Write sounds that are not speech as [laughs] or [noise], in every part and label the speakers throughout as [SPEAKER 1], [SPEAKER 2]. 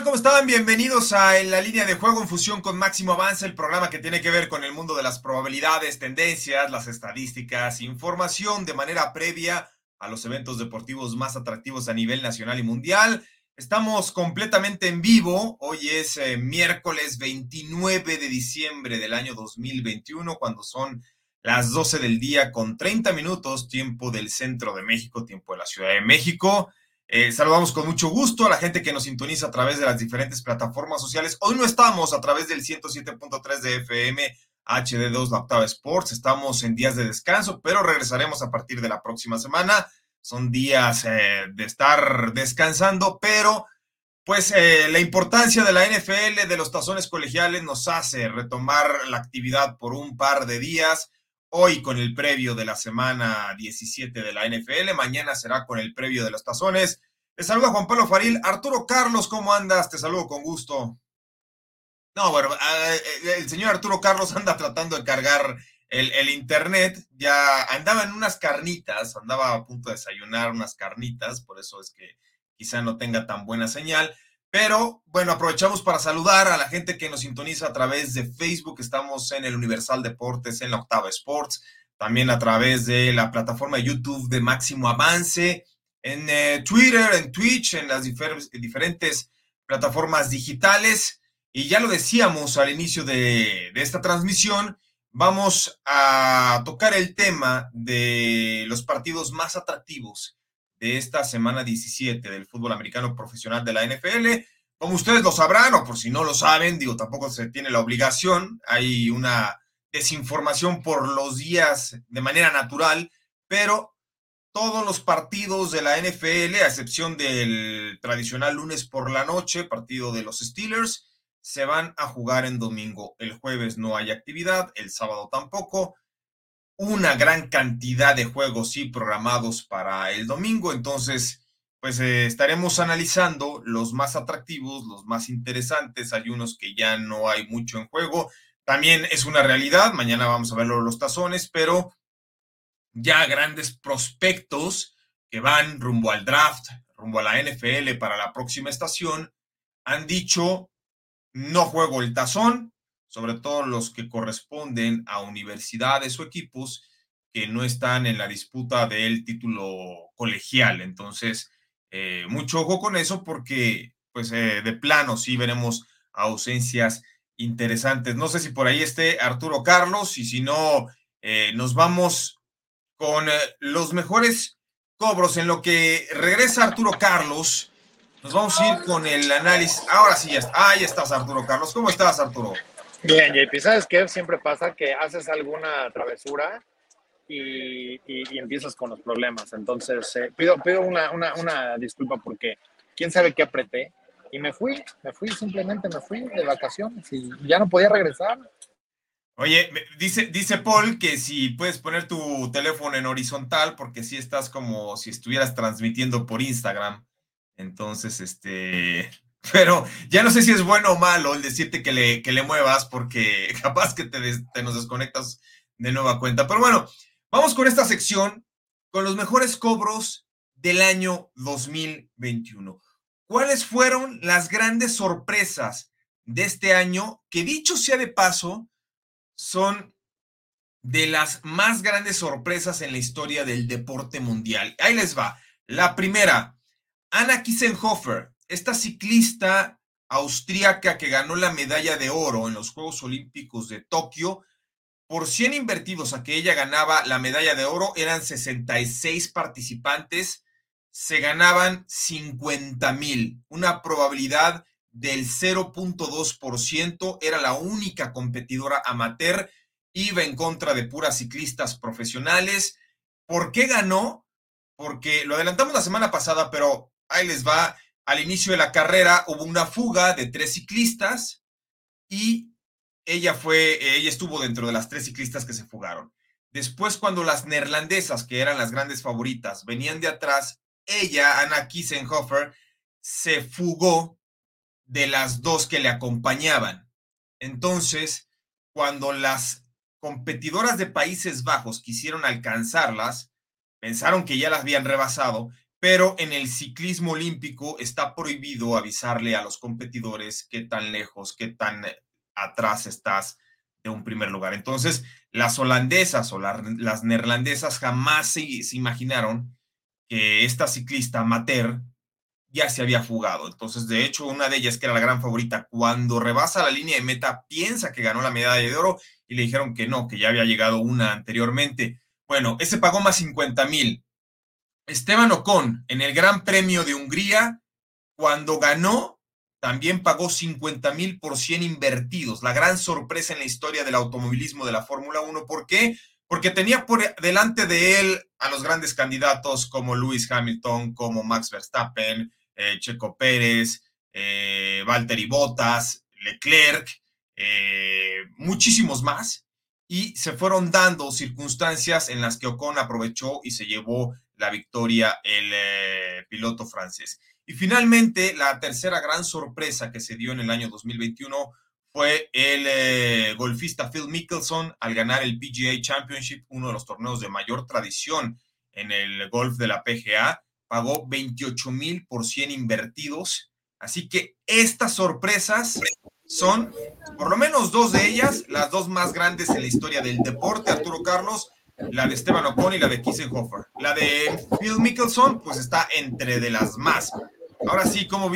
[SPEAKER 1] Tal? ¿Cómo están? Bienvenidos a la línea de juego en fusión con Máximo Avance, el programa que tiene que ver con el mundo de las probabilidades, tendencias, las estadísticas, información de manera previa a los eventos deportivos más atractivos a nivel nacional y mundial. Estamos completamente en vivo. Hoy es eh, miércoles 29 de diciembre del año 2021, cuando son las 12 del día con 30 minutos, tiempo del centro de México, tiempo de la Ciudad de México. Eh, saludamos con mucho gusto a la gente que nos sintoniza a través de las diferentes plataformas sociales. Hoy no estamos a través del 107.3 de FM HD2 La Octava Sports. Estamos en días de descanso, pero regresaremos a partir de la próxima semana. Son días eh, de estar descansando, pero pues eh, la importancia de la NFL, de los tazones colegiales, nos hace retomar la actividad por un par de días. Hoy con el previo de la semana 17 de la NFL, mañana será con el previo de los tazones. Te saluda Juan Pablo Faril. Arturo Carlos, ¿cómo andas? Te saludo con gusto. No, bueno, eh, eh, el señor Arturo Carlos anda tratando de cargar el, el, internet. Ya andaba en unas carnitas, andaba a punto de desayunar unas carnitas, por eso es que quizá no tenga tan buena señal. Pero bueno, aprovechamos para saludar a la gente que nos sintoniza a través de Facebook. Estamos en el Universal Deportes, en la Octava Sports, también a través de la plataforma de YouTube de Máximo Avance, en eh, Twitter, en Twitch, en las difer diferentes plataformas digitales. Y ya lo decíamos al inicio de esta transmisión, vamos a tocar el tema de los partidos más atractivos de esta semana 17 del fútbol americano profesional de la NFL. Como ustedes lo sabrán, o por si no lo saben, digo, tampoco se tiene la obligación, hay una desinformación por los días de manera natural, pero todos los partidos de la NFL, a excepción del tradicional lunes por la noche, partido de los Steelers, se van a jugar en domingo. El jueves no hay actividad, el sábado tampoco una gran cantidad de juegos sí programados para el domingo, entonces pues eh, estaremos analizando los más atractivos, los más interesantes, hay unos que ya no hay mucho en juego, también es una realidad, mañana vamos a ver los tazones, pero ya grandes prospectos que van rumbo al draft, rumbo a la NFL para la próxima estación, han dicho, no juego el tazón, sobre todo los que corresponden a universidades o equipos que no están en la disputa del título colegial. Entonces, eh, mucho ojo con eso porque, pues, eh, de plano sí veremos ausencias interesantes. No sé si por ahí esté Arturo Carlos y si no, eh, nos vamos con los mejores cobros en lo que regresa Arturo Carlos. Nos vamos a ir con el análisis. Ahora sí, ya está. Ahí estás, Arturo Carlos. ¿Cómo estás, Arturo?
[SPEAKER 2] Bien, JP, ¿sabes qué? Siempre pasa que haces alguna travesura y, y, empiezas con los problemas. Entonces, eh, pido, pido una, una, una, disculpa porque quién sabe qué apreté. Y me fui, me fui, simplemente me fui de vacaciones y ya no podía regresar.
[SPEAKER 1] Oye, dice, dice Paul que si puedes poner tu teléfono en horizontal, porque si estás como si estuvieras transmitiendo por Instagram. Entonces, este, pero ya no sé si es bueno o malo el decirte que le, que le muevas porque [laughs] capaz que te, te, nos desconectas de nueva cuenta. Pero bueno, vamos con esta sección, con los mejores cobros del año 2021. ¿Cuáles fueron las grandes sorpresas de este año que dicho sea de paso, son de las más grandes sorpresas en la historia del deporte mundial? Ahí les va. La primera, Anna Kissenhofer, esta ciclista austríaca que ganó la medalla de oro en los Juegos Olímpicos de Tokio, por 100 invertidos a que ella ganaba la medalla de oro, eran 66 participantes, se ganaban 50 mil, una probabilidad del 0.2%, era la única competidora amateur, iba en contra de puras ciclistas profesionales. ¿Por qué ganó? Porque lo adelantamos la semana pasada, pero ahí les va al inicio de la carrera hubo una fuga de tres ciclistas y ella fue, ella estuvo dentro de las tres ciclistas que se fugaron. Después, cuando las neerlandesas, que eran las grandes favoritas, venían de atrás, ella, Anna Kissenhofer, se fugó de las dos que le acompañaban. Entonces, cuando las competidoras de Países Bajos quisieron alcanzarlas, pensaron que ya las habían rebasado, pero en el ciclismo olímpico está prohibido avisarle a los competidores qué tan lejos, qué tan atrás estás de un primer lugar. Entonces, las holandesas o las neerlandesas jamás se, se, imaginaron que esta ciclista amateur ya se había fugado. Entonces, de hecho, una de ellas, que era la gran favorita, cuando rebasa la línea de meta, piensa que ganó la medalla de oro y le dijeron que no, que ya había llegado una anteriormente. Bueno, ese pagó más 50 mil. Esteban Ocon, en el Gran Premio de Hungría, cuando ganó, también pagó 50 mil por 100 invertidos. La gran sorpresa en la historia del automovilismo de la Fórmula 1. ¿Por qué? Porque tenía por delante de él a los grandes candidatos como Lewis Hamilton, como Max Verstappen, eh, Checo Pérez, eh, Valtteri Bottas, Leclerc, eh, muchísimos más. Y se fueron dando circunstancias en las que Ocon aprovechó y se llevó la victoria el eh, piloto francés. Y finalmente, la tercera gran sorpresa que se dio en el año 2021 fue el eh, golfista Phil Mickelson al ganar el PGA Championship, uno de los torneos de mayor tradición en el golf de la PGA. Pagó 28 mil por 100 invertidos. Así que estas sorpresas son, por lo menos dos de ellas, las dos más grandes en la historia del deporte, Arturo Carlos, la de Esteban Ocon y la de Kissenhofer. La de Phil Mickelson, pues está entre de las más. Ahora sí, ¿cómo,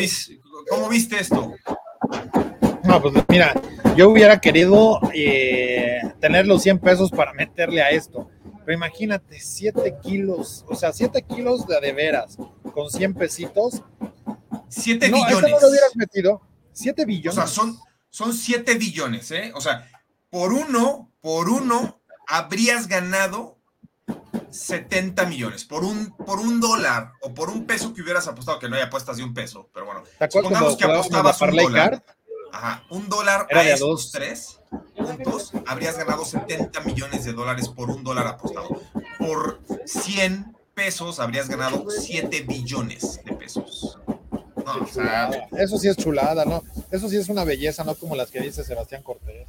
[SPEAKER 1] cómo viste esto?
[SPEAKER 2] No, pues mira, yo hubiera querido eh, tener los 100 pesos para meterle a esto. Pero imagínate, 7 kilos, o sea, 7 kilos de de veras, con 100 pesitos.
[SPEAKER 1] 7 no, billones.
[SPEAKER 2] no lo hubieras metido. 7 billones.
[SPEAKER 1] O sea, son, son 7 billones, ¿eh? O sea, por uno, por uno, habrías ganado 70 millones por un, por un dólar o por un peso que hubieras apostado, que no hay apuestas de un peso, pero bueno, supongamos que apostabas un dólar. Ajá, un dólar a estos tres puntos, habrías ganado 70 millones de dólares por un dólar apostado. Por 100 pesos habrías ganado 7 billones de pesos.
[SPEAKER 2] No, o sea, eso sí es chulada, ¿no? Eso sí es una belleza, no como las que dice Sebastián Cortés.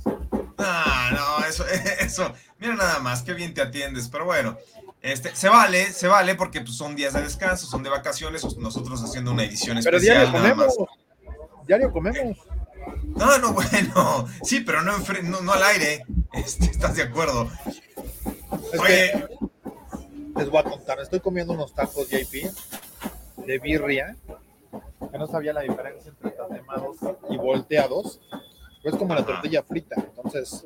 [SPEAKER 1] Ah, no, eso, [laughs] eso, mira nada más, qué bien te atiendes, pero bueno, este, se vale, se vale porque pues, son días de descanso, son de vacaciones, nosotros haciendo una edición especial. Pero
[SPEAKER 2] diario comemos, diario comemos.
[SPEAKER 1] No, no, [laughs] bueno, sí, pero no, no, al aire, este, ¿estás de acuerdo?
[SPEAKER 2] Oye. les voy a contar, estoy comiendo unos tacos JP de birria, que no sabía la diferencia entre tatemados y volteados, es como la tortilla frita, entonces,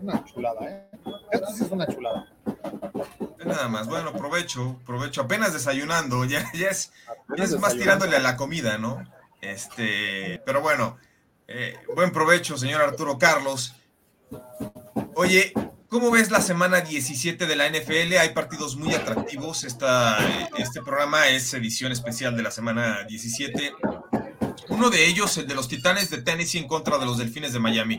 [SPEAKER 2] una chulada, ¿eh? Esto sí es una chulada.
[SPEAKER 1] Nada más, bueno, provecho, provecho. Apenas desayunando, [laughs] ya, ya es, es más tirándole a la comida, ¿no? Este, pero bueno, eh, buen provecho, señor Arturo Carlos. Oye, ¿cómo ves la semana 17 de la NFL? Hay partidos muy atractivos. Esta, este programa es edición especial de la semana 17. Uno de ellos, el de los Titanes de Tennessee en contra de los Delfines de Miami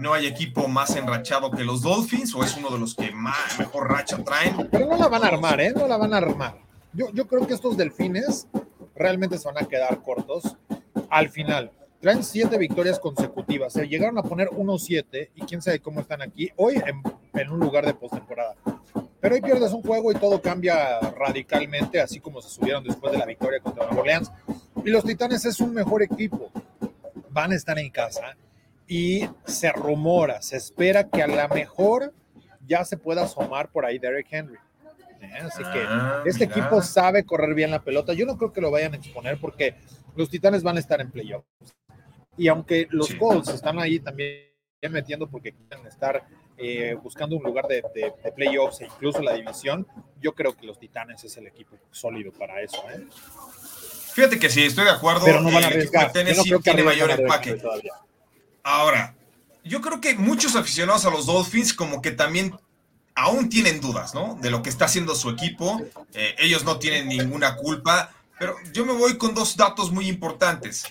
[SPEAKER 1] no hay equipo más enrachado que los Dolphins o es uno de los que más mejor racha traen.
[SPEAKER 2] Pero no la van a armar, ¿eh? No la van a armar. Yo, yo creo que estos Delfines realmente se van a quedar cortos al final. Traen siete victorias consecutivas. Se llegaron a poner 1-7 y quién sabe cómo están aquí hoy en, en un lugar de postemporada. Pero hoy pierdes un juego y todo cambia radicalmente, así como se subieron después de la victoria contra Nueva Orleans. Y los Titanes es un mejor equipo. Van a estar en casa y se rumora, se espera que a lo mejor ya se pueda asomar por ahí Derek Henry. ¿eh? Así que ah, este equipo sabe correr bien la pelota. Yo no creo que lo vayan a exponer porque los Titanes van a estar en playoffs. Y aunque los Colts están ahí también metiendo porque quieren estar eh, buscando un lugar de, playoffs e incluso la división, yo creo que los Titanes es el equipo sólido para eso. ¿eh?
[SPEAKER 1] Fíjate que sí, estoy de acuerdo.
[SPEAKER 2] Pero no van a arriesgar. no
[SPEAKER 1] tiene mayor empaque. Todavía. Ahora, yo creo que muchos aficionados a los Dolphins como que también aún tienen dudas, ¿no? De lo que está haciendo su equipo. Eh, ellos no tienen ninguna culpa, Pero yo me voy con dos datos muy importantes.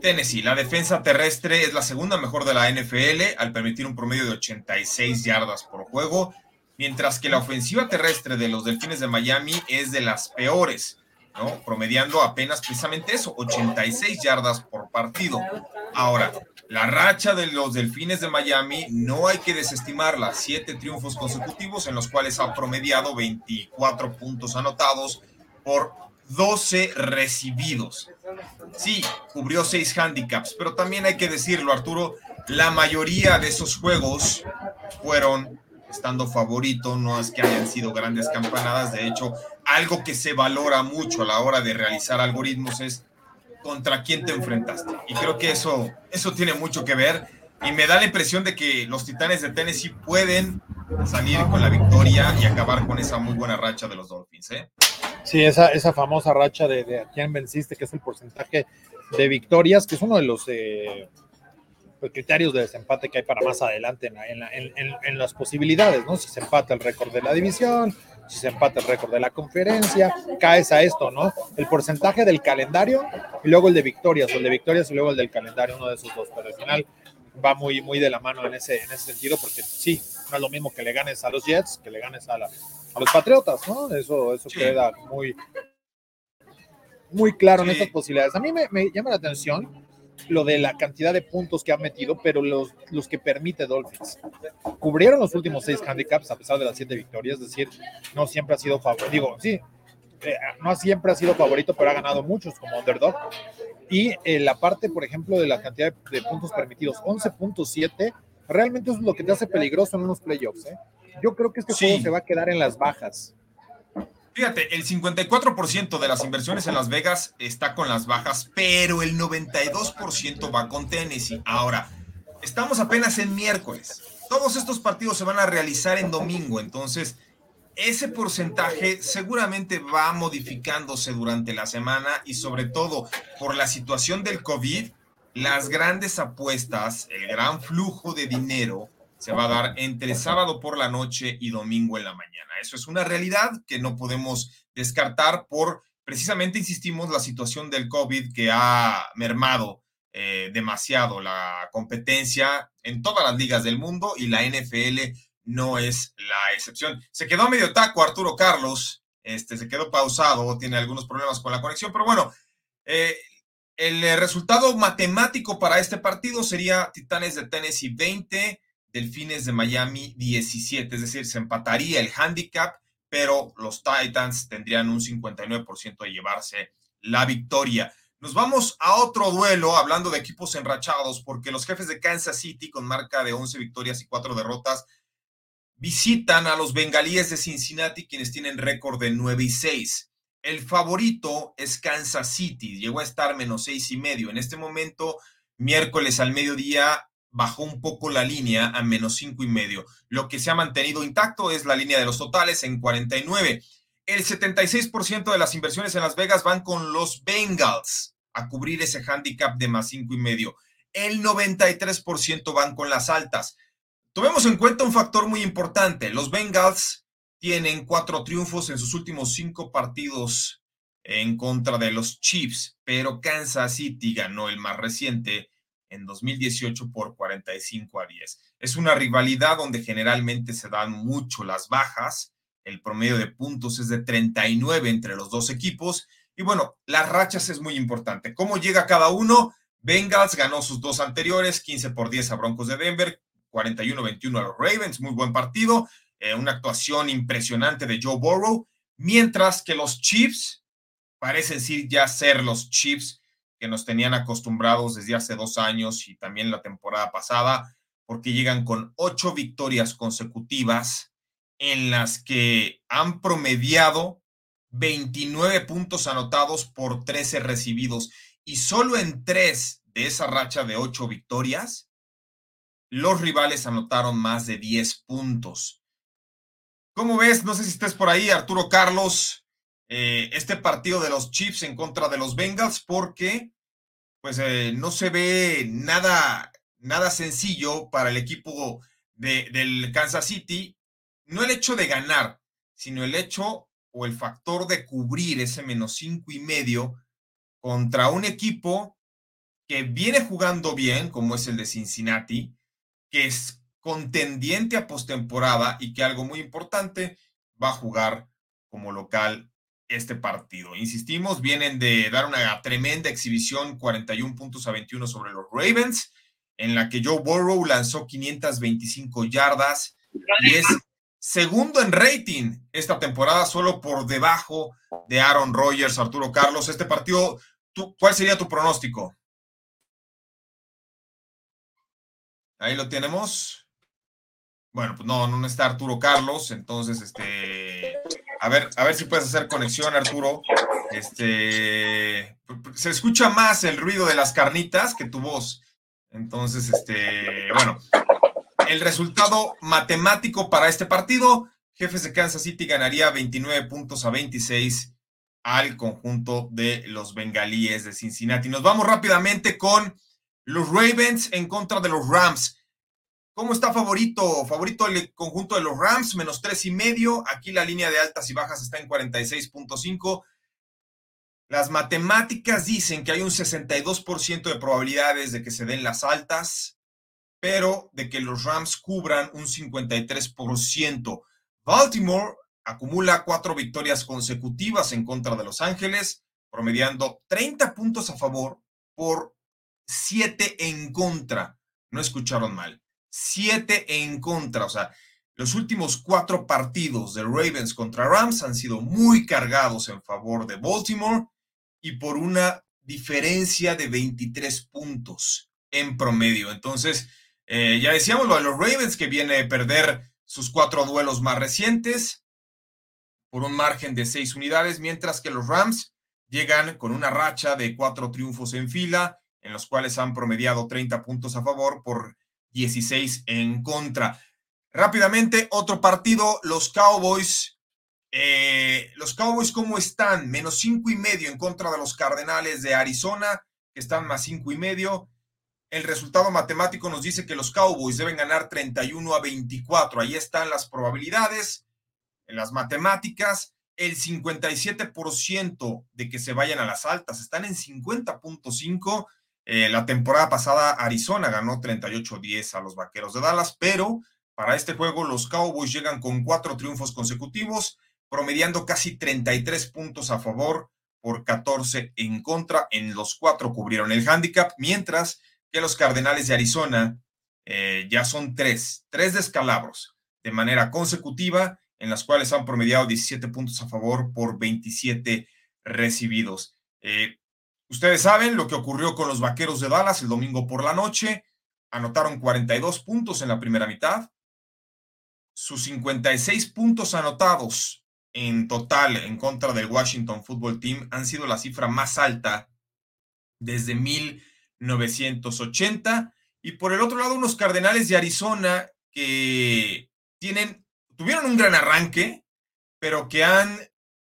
[SPEAKER 1] Tennessee, la defensa terrestre es la segunda mejor de la NFL al permitir un promedio de 86 yardas por juego, mientras que la ofensiva terrestre de los Delfines de Miami es de las peores, ¿no? Promediando apenas precisamente eso, 86 yardas por partido. Ahora, la racha de los Delfines de Miami no hay que desestimarla. Siete triunfos consecutivos en los cuales ha promediado 24 puntos anotados por 12 recibidos. Sí, cubrió 6 handicaps, pero también hay que decirlo, Arturo, la mayoría de esos juegos fueron estando favorito, no es que hayan sido grandes campanadas, de hecho, algo que se valora mucho a la hora de realizar algoritmos es contra quién te enfrentaste. Y creo que eso, eso tiene mucho que ver. Y me da la impresión de que los Titanes de Tennessee pueden salir con la victoria y acabar con esa muy buena racha de los Dolphins. ¿eh?
[SPEAKER 2] Sí, esa, esa famosa racha de, a quién venciste, que es el porcentaje de victorias, que es uno de los eh, pues, criterios de desempate que hay para más adelante en, en, las posibilidades, ¿no? Si se empata el récord de la división, si se empata el récord de la conferencia, caes a esto, ¿no? El porcentaje del calendario y luego el de victorias, o el de victorias y luego el del calendario, uno de esos dos, pero al final va muy, muy de la mano en ese, en ese sentido, porque sí, no es lo mismo que le ganes a los Jets que le ganes a, la, a los Patriotas, ¿no? Eso, eso sí. queda muy, muy claro sí. en estas posibilidades. A mí me, me, llama la atención lo de la cantidad de puntos que ha metido, pero los, los que permite Dolphins. Cubrieron los últimos seis handicaps a pesar de las siete victorias, es decir, no siempre ha sido favorito. Digo, sí, eh, no siempre ha sido favorito, pero ha ganado muchos como underdog. Y eh, la parte, por ejemplo, de la cantidad de, de puntos permitidos, 11.7, realmente es lo que te hace peligroso en unos playoffs. ¿eh? Yo creo que este sí. juego se va a quedar en las bajas.
[SPEAKER 1] Fíjate, el 54% de las inversiones en Las Vegas está con las bajas, pero el 92% va con Tennessee. Ahora, estamos apenas en miércoles. Todos estos partidos se van a realizar en domingo, entonces ese porcentaje seguramente va modificándose durante la semana y sobre todo por la situación del COVID, las grandes apuestas, el gran flujo de dinero se va a dar entre sábado por la noche y domingo en la mañana. Eso es una realidad que no podemos descartar por, precisamente, insistimos, la situación del COVID que ha mermado eh, demasiado la competencia en todas las ligas del mundo y la NFL no es la excepción. Se quedó medio taco Arturo Carlos, este, se quedó pausado, tiene algunos problemas con la conexión, pero bueno, eh, el resultado matemático para este partido sería Titanes de Tennessee 20, Delfines de Miami 17, es decir, se empataría el handicap, pero los Titans tendrían un 59% de llevarse la victoria. Nos vamos a otro duelo, hablando de equipos enrachados, porque los jefes de Kansas City, con marca de 11 victorias y 4 derrotas, visitan a los bengalíes de Cincinnati, quienes tienen récord de 9 y 6. El favorito es Kansas City, llegó a estar menos 6 y medio. En este momento, miércoles al mediodía, bajó un poco la línea a menos cinco y medio. Lo que se ha mantenido intacto es la línea de los totales en 49. El 76% de las inversiones en Las Vegas van con los Bengals a cubrir ese handicap de más cinco y medio. El 93% van con las altas. Tomemos en cuenta un factor muy importante. Los Bengals tienen cuatro triunfos en sus últimos cinco partidos en contra de los Chiefs, pero Kansas City ganó el más reciente en 2018 por 45 a 10. Es una rivalidad donde generalmente se dan mucho las bajas. El promedio de puntos es de 39 entre los dos equipos. Y bueno, las rachas es muy importante. ¿Cómo llega cada uno? Bengals ganó sus dos anteriores, 15 por 10 a Broncos de Denver, 41-21 a los Ravens, muy buen partido, eh, una actuación impresionante de Joe Burrow, mientras que los Chiefs parecen sí ya ser los Chiefs que nos tenían acostumbrados desde hace dos años y también la temporada pasada, porque llegan con ocho victorias consecutivas en las que han promediado 29 puntos anotados por 13 recibidos y solo en tres de esa racha de ocho victorias, los rivales anotaron más de 10 puntos. ¿Cómo ves? No sé si estés por ahí, Arturo Carlos, eh, este partido de los Chiefs en contra de los Bengals, porque pues eh, no se ve nada, nada sencillo para el equipo de, del Kansas City. No el hecho de ganar, sino el hecho o el factor de cubrir ese menos cinco y medio contra un equipo que viene jugando bien, como es el de Cincinnati, que es contendiente a postemporada y que algo muy importante va a jugar como local este partido. Insistimos, vienen de dar una tremenda exhibición, 41 puntos a 21 sobre los Ravens, en la que Joe Burrow lanzó 525 yardas y es segundo en rating esta temporada, solo por debajo de Aaron Rodgers, Arturo Carlos. Este partido, ¿cuál sería tu pronóstico? Ahí lo tenemos. Bueno, pues no, no está Arturo Carlos, entonces, este, a ver, a ver si puedes hacer conexión, Arturo. Este, se escucha más el ruido de las carnitas que tu voz. Entonces, este, bueno, el resultado matemático para este partido, Jefes de Kansas City ganaría 29 puntos a 26 al conjunto de los bengalíes de Cincinnati. Nos vamos rápidamente con los Ravens en contra de los Rams. ¿Cómo está favorito? Favorito el conjunto de los Rams, menos tres y medio. Aquí la línea de altas y bajas está en 46.5. Las matemáticas dicen que hay un 62% de probabilidades de que se den las altas, pero de que los Rams cubran un 53%. Baltimore acumula cuatro victorias consecutivas en contra de Los Ángeles, promediando 30 puntos a favor por 7 en contra. No escucharon mal. 7 en contra. O sea, los últimos cuatro partidos de Ravens contra Rams han sido muy cargados en favor de Baltimore y por una diferencia de 23 puntos en promedio. Entonces, eh, ya decíamos lo de los Ravens que viene a perder sus cuatro duelos más recientes por un margen de seis unidades, mientras que los Rams llegan con una racha de cuatro triunfos en fila en los cuales han promediado 30 puntos a favor por 16 en contra. Rápidamente, otro partido, los Cowboys. Eh, los Cowboys, ¿cómo están? Menos cinco y medio en contra de los Cardenales de Arizona, que están más cinco y medio. El resultado matemático nos dice que los Cowboys deben ganar 31 a 24. Ahí están las probabilidades en las matemáticas. El 57% de que se vayan a las altas están en 50.5 eh, la temporada pasada Arizona ganó 38-10 a los Vaqueros de Dallas, pero para este juego los Cowboys llegan con cuatro triunfos consecutivos, promediando casi 33 puntos a favor por 14 en contra. En los cuatro cubrieron el handicap, mientras que los Cardenales de Arizona eh, ya son tres, tres descalabros de manera consecutiva, en las cuales han promediado 17 puntos a favor por 27 recibidos. Eh, Ustedes saben lo que ocurrió con los Vaqueros de Dallas el domingo por la noche. Anotaron 42 puntos en la primera mitad. Sus 56 puntos anotados en total en contra del Washington Football Team han sido la cifra más alta desde 1980. Y por el otro lado, unos Cardenales de Arizona que tienen, tuvieron un gran arranque, pero que han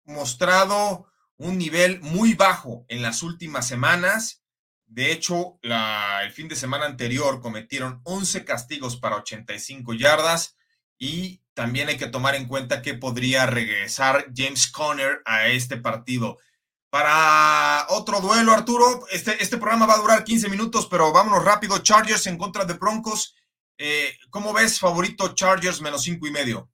[SPEAKER 1] mostrado un nivel muy bajo en las últimas semanas. De hecho, el fin de semana anterior cometieron 11 castigos para 85 yardas y también hay que tomar en cuenta que podría regresar James Conner a este partido. Para otro duelo, Arturo, este, este programa va a durar 15 minutos, pero vámonos rápido. Chargers en contra de Broncos. Eh, ¿Cómo ves favorito Chargers menos 5 y medio?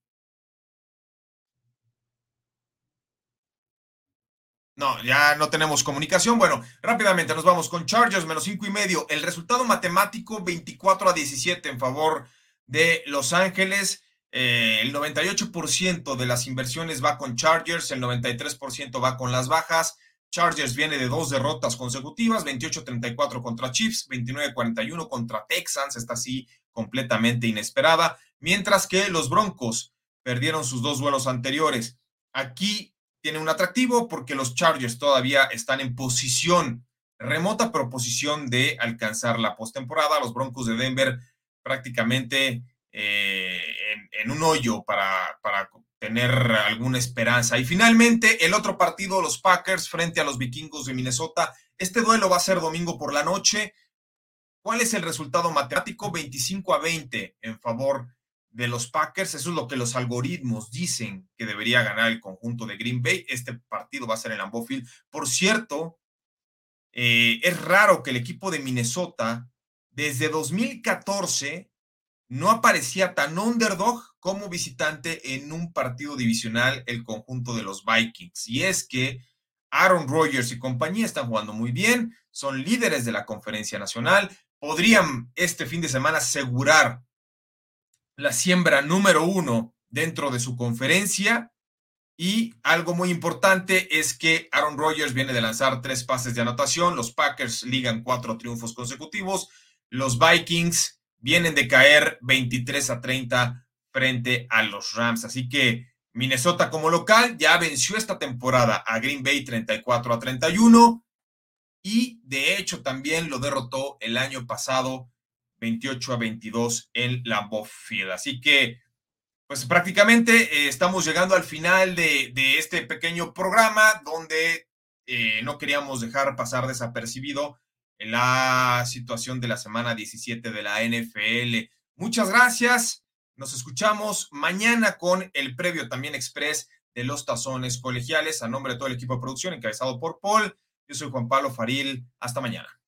[SPEAKER 1] No, ya no tenemos comunicación. Bueno, rápidamente nos vamos con Chargers menos cinco y medio. El resultado matemático 24 a 17 en favor de Los Ángeles. Eh, el 98% de las inversiones va con Chargers, el 93% va con las bajas. Chargers viene de dos derrotas consecutivas, 28-34 contra Chiefs, 29-41 contra Texans, está así completamente inesperada, mientras que los Broncos perdieron sus dos duelos anteriores. Aquí tiene un atractivo porque los Chargers todavía están en posición, remota proposición de alcanzar la postemporada. Los Broncos de Denver prácticamente eh, en, un hoyo para, para tener alguna esperanza. Y finalmente, el otro partido, los Packers frente a los vikingos de Minnesota. Este duelo va a ser domingo por la noche. ¿Cuál es el resultado matemático? 25 a 20 en favor de los Packers. Eso es lo que los algoritmos dicen que debería ganar el conjunto de Green Bay. Este partido va a ser en Lambeau Field. Por cierto, eh, es raro que el equipo de Minnesota desde 2014 no aparecía tan underdog como visitante en un partido divisional el conjunto de los Vikings. Y es que Aaron Rodgers y compañía están jugando muy bien, son líderes de la conferencia nacional, podrían este fin de semana asegurar la siembra número uno dentro de su conferencia. Y algo muy importante es que Aaron Rodgers viene de lanzar tres pases de anotación, los Packers ligan cuatro triunfos consecutivos, los Vikings vienen de caer 23 a 30 frente a los Rams. Así que Minnesota como local ya venció esta temporada a Green Bay 34 a 31 y de hecho también lo derrotó el año pasado 28 a 22 en Lambeau Field. Así que, pues prácticamente eh, estamos llegando al final de, este pequeño programa donde eh, no queríamos dejar pasar desapercibido la situación de la semana 17 de la NFL. Muchas gracias. Nos escuchamos mañana con el previo también express de los tazones colegiales. A nombre de todo el equipo de producción encabezado por Paul, yo soy Juan Pablo Faril. Hasta mañana.